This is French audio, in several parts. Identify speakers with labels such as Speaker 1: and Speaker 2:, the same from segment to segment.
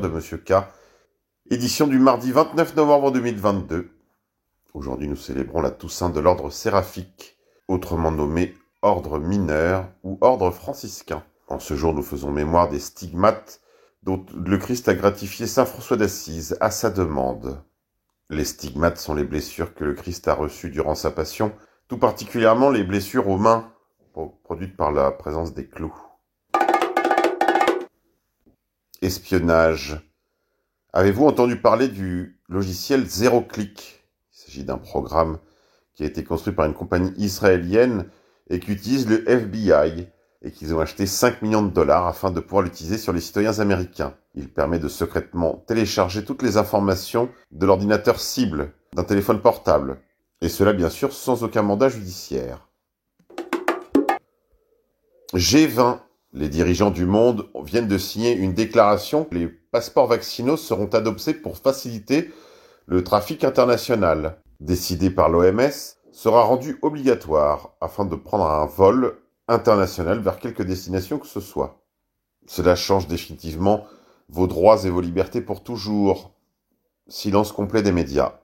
Speaker 1: de Monsieur K. Édition du mardi 29 novembre 2022. Aujourd'hui, nous célébrons la Toussaint de l'ordre séraphique, autrement nommé ordre mineur ou ordre franciscain. En ce jour, nous faisons mémoire des stigmates dont le Christ a gratifié saint François d'Assise à sa demande. Les stigmates sont les blessures que le Christ a reçues durant sa passion, tout particulièrement les blessures aux mains produites par la présence des clous. Espionnage. Avez-vous entendu parler du logiciel Zero Click Il s'agit d'un programme qui a été construit par une compagnie israélienne et qui utilise le FBI et qu'ils ont acheté 5 millions de dollars afin de pouvoir l'utiliser sur les citoyens américains. Il permet de secrètement télécharger toutes les informations de l'ordinateur cible d'un téléphone portable. Et cela bien sûr sans aucun mandat judiciaire. G20 les dirigeants du monde viennent de signer une déclaration les passeports vaccinaux seront adoptés pour faciliter le trafic international. Décidé par l'OMS, sera rendu obligatoire afin de prendre un vol international vers quelque destination que ce soit. Cela change définitivement vos droits et vos libertés pour toujours. Silence complet des médias.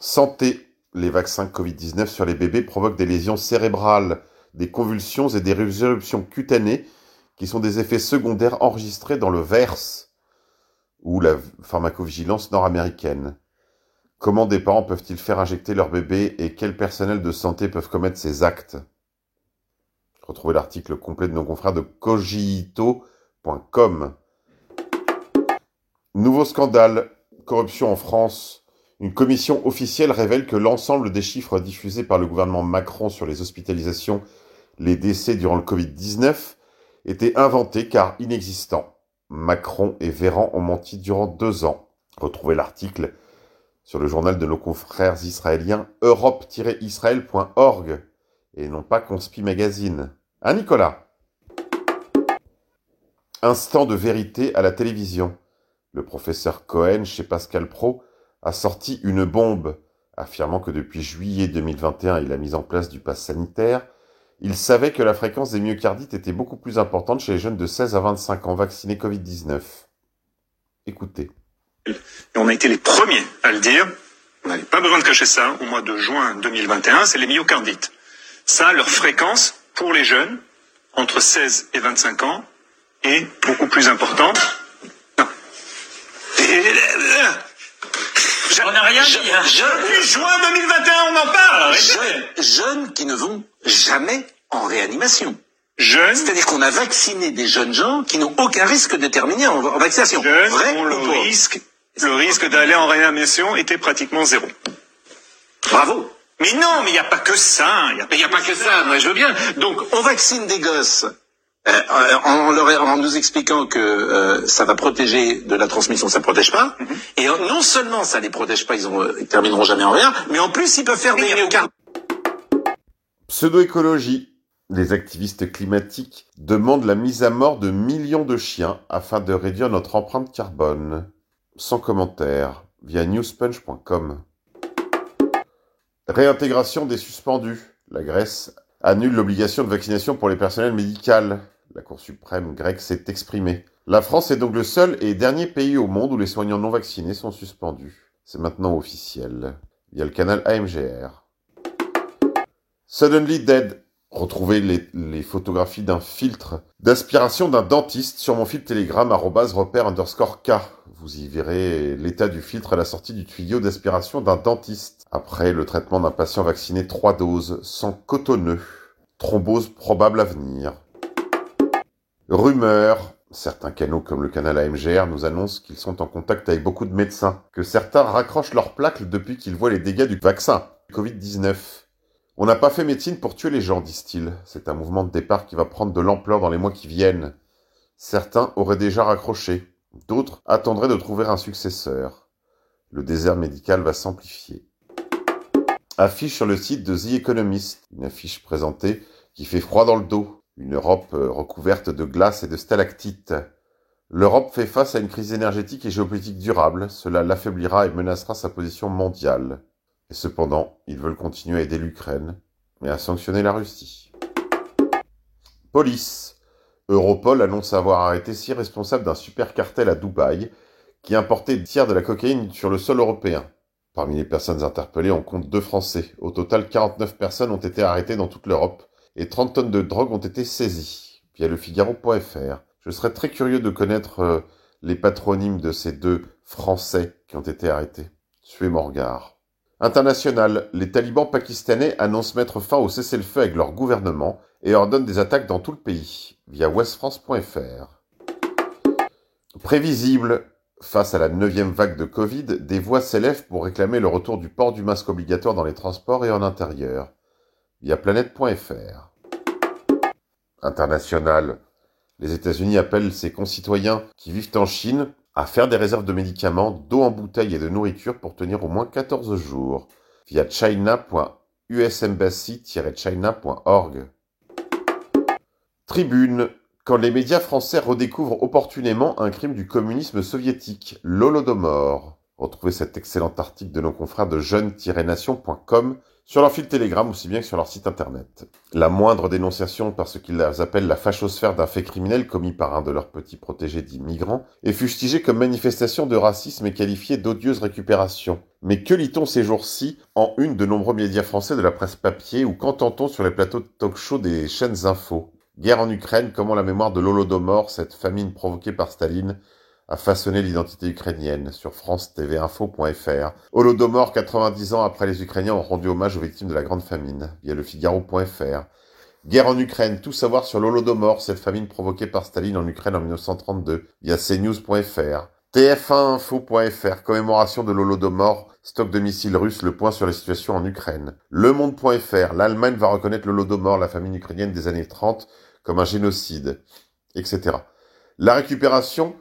Speaker 1: Santé. Les vaccins Covid-19 sur les bébés provoquent des lésions cérébrales des convulsions et des éruptions cutanées qui sont des effets secondaires enregistrés dans le VERS ou la pharmacovigilance nord-américaine. Comment des parents peuvent-ils faire injecter leur bébé et quels personnels de santé peuvent commettre ces actes? Retrouvez l'article complet de nos confrères de cogito.com. Nouveau scandale, corruption en France. Une commission officielle révèle que l'ensemble des chiffres diffusés par le gouvernement Macron sur les hospitalisations les décès durant le Covid-19 étaient inventés car inexistants. Macron et Véran ont menti durant deux ans. Retrouvez l'article sur le journal de nos confrères israéliens europe-israël.org et non pas Conspi Magazine. Hein Nicolas? Instant de vérité à la télévision. Le professeur Cohen chez Pascal Pro a sorti une bombe, affirmant que depuis juillet 2021 et la mise en place du pass sanitaire, il savait que la fréquence des myocardites était beaucoup plus importante chez les jeunes de 16 à 25 ans vaccinés Covid-19. Écoutez.
Speaker 2: Et on a été les premiers à le dire. On n'avait pas besoin de cacher ça. Au mois de juin 2021, c'est les myocardites. Ça, leur fréquence pour les jeunes entre 16 et 25 ans est beaucoup plus importante. Non.
Speaker 3: On n'a rien dit. Hein.
Speaker 2: juin 2021, on en parle.
Speaker 3: jeunes qui ne vont jamais en réanimation.
Speaker 2: Jeunes
Speaker 3: C'est-à-dire qu'on a vacciné des jeunes gens qui n'ont aucun risque de terminer en, vaccination.
Speaker 2: Jeunes
Speaker 3: Vrai
Speaker 2: le risque, le risque d'aller en réanimation était pratiquement zéro.
Speaker 3: Bravo.
Speaker 2: Mais non, mais il n'y a pas que ça. Il
Speaker 3: n'y a, pas que ça, moi je veux bien. Donc on vaccine des gosses euh, en, leur, en, nous expliquant que euh, ça va protéger de la transmission, ça protège pas. Mhm. Et non seulement ça les protège pas, ils, ont, ils termineront jamais en rien, mais en plus ils peuvent faire des myocardites.
Speaker 1: Pseudo-écologie. Les activistes climatiques demandent la mise à mort de millions de chiens afin de réduire notre empreinte carbone. Sans commentaire, via newspunch.com. Réintégration des suspendus. La Grèce annule l'obligation de vaccination pour les personnels médicaux. La Cour suprême grecque s'est exprimée. La France est donc le seul et dernier pays au monde où les soignants non vaccinés sont suspendus. C'est maintenant officiel. Via le canal AMGR. Suddenly Dead. Retrouvez les, photographies d'un filtre d'aspiration d'un dentiste sur mon fil Telegram repère underscore K. Vous y verrez l'état du filtre à la sortie du tuyau d'aspiration d'un dentiste. Après le traitement d'un patient vacciné 3 doses, sans cotonneux. Thrombose probable à venir. Rumeur. Certains canaux comme le canal AMGR nous annoncent qu'ils sont en contact avec beaucoup de médecins, que certains raccrochent leurs plaques depuis qu'ils voient les dégâts du vaccin Covid-19. On n'a pas fait médecine pour tuer les gens, disent-ils. C'est un mouvement de départ qui va prendre de l'ampleur dans les mois qui viennent. Certains auraient déjà raccroché, d'autres attendraient de trouver un successeur. Le désert médical va s'amplifier. Affiche sur le site de The Economist, une affiche présentée qui fait froid dans le dos. Une Europe euh, recouverte de glace et de stalactites. L'Europe fait face à une crise énergétique et géopolitique durable. Cela l'affaiblira et menacera sa position mondiale. Et cependant, ils veulent continuer à aider l'Ukraine et à sanctionner la Russie. Police. Europol annonce avoir arrêté six responsables d'un super cartel à Dubaï qui importait tiers de la cocaïne sur le sol européen. Parmi les personnes interpellées, on compte deux Français. Au total, 49 personnes ont été arrêtées dans toute l'Europe et 30 tonnes de drogue ont été saisies. Via le Figaro.fr. Je serais très curieux de connaître euh, les patronymes de ces deux Français qui ont été arrêtés. Suez mon regard. International, les talibans pakistanais annoncent mettre fin au cessez-le-feu avec leur gouvernement et ordonnent des attaques dans tout le pays, via westfrance.fr. Prévisible, face à la neuvième vague de Covid, des voix s'élèvent pour réclamer le retour du port du masque obligatoire dans les transports et en intérieur, via planète.fr. International, les États-Unis appellent ses concitoyens qui vivent en Chine à faire des réserves de médicaments, d'eau en bouteille et de nourriture pour tenir au moins 14 jours via china.usembassy-china.org. Tribune. Quand les médias français redécouvrent opportunément un crime du communisme soviétique, l'Holodomor. Retrouvez cet excellent article de nos confrères de jeunes-nation.com sur leur fil Telegram aussi bien que sur leur site internet. La moindre dénonciation par ce qu'ils appellent la fachosphère d'un fait criminel commis par un de leurs petits protégés dits migrants est fustigée comme manifestation de racisme et qualifiée d'odieuse récupération. Mais que lit-on ces jours-ci en une de nombreux médias français de la presse papier ou qu'entend-on sur les plateaux de talk-show des chaînes info? Guerre en Ukraine, comment la mémoire de l'Holodomor, cette famine provoquée par Staline, a façonné l'identité ukrainienne sur France TV Info.fr. Holodomor, 90 ans après les Ukrainiens ont rendu hommage aux victimes de la Grande Famine, via le Figaro.fr. Guerre en Ukraine, tout savoir sur l'Holodomor, cette famine provoquée par Staline en Ukraine en 1932, via cnews.fr. TF1 Info.fr, commémoration de l'Holodomor, stock de missiles russes, le point sur la situation en Ukraine. Le Monde.fr, l'Allemagne va reconnaître l'Holodomor, la famine ukrainienne des années 30, comme un génocide, etc. La récupération,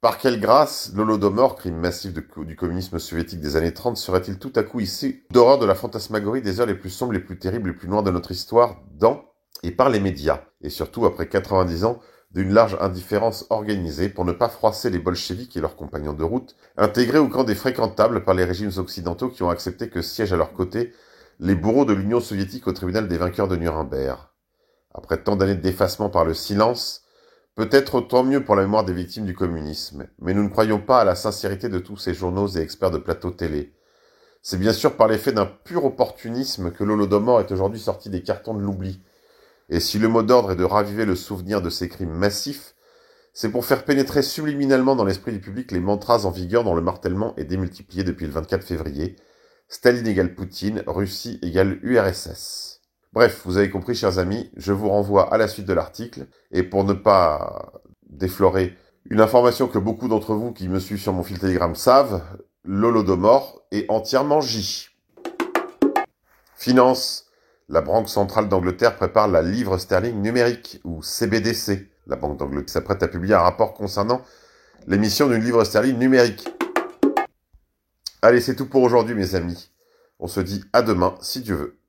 Speaker 1: par quelle grâce l'Holodomor, crime massif du communisme soviétique des années 30, serait-il tout à coup ici d'horreur de la fantasmagorie des heures les plus sombres, les plus terribles, les plus noires de notre histoire, dans et par les médias, et surtout après 90 ans d'une large indifférence organisée pour ne pas froisser les bolcheviks et leurs compagnons de route, intégrés au camp des fréquentables par les régimes occidentaux qui ont accepté que siègent à leur côté les bourreaux de l'Union soviétique au tribunal des vainqueurs de Nuremberg. Après tant d'années de défacement par le silence, Peut-être tant mieux pour la mémoire des victimes du communisme, mais nous ne croyons pas à la sincérité de tous ces journaux et experts de plateau télé. C'est bien sûr par l'effet d'un pur opportunisme que l'Holodomor est aujourd'hui sorti des cartons de l'oubli. Et si le mot d'ordre est de raviver le souvenir de ces crimes massifs, c'est pour faire pénétrer subliminalement dans l'esprit du public les mantras en vigueur dont le martèlement est démultiplié depuis le 24 février. Staline égale Poutine, Russie égale URSS. Bref, vous avez compris, chers amis, je vous renvoie à la suite de l'article. Et pour ne pas déflorer une information que beaucoup d'entre vous qui me suivent sur mon fil Telegram savent, l'Holodomor est entièrement J. Finance. La Banque centrale d'Angleterre prépare la livre sterling numérique, ou CBDC. La Banque d'Angleterre s'apprête à publier un rapport concernant l'émission d'une livre sterling numérique. Allez, c'est tout pour aujourd'hui, mes amis. On se dit à demain, si Dieu veut.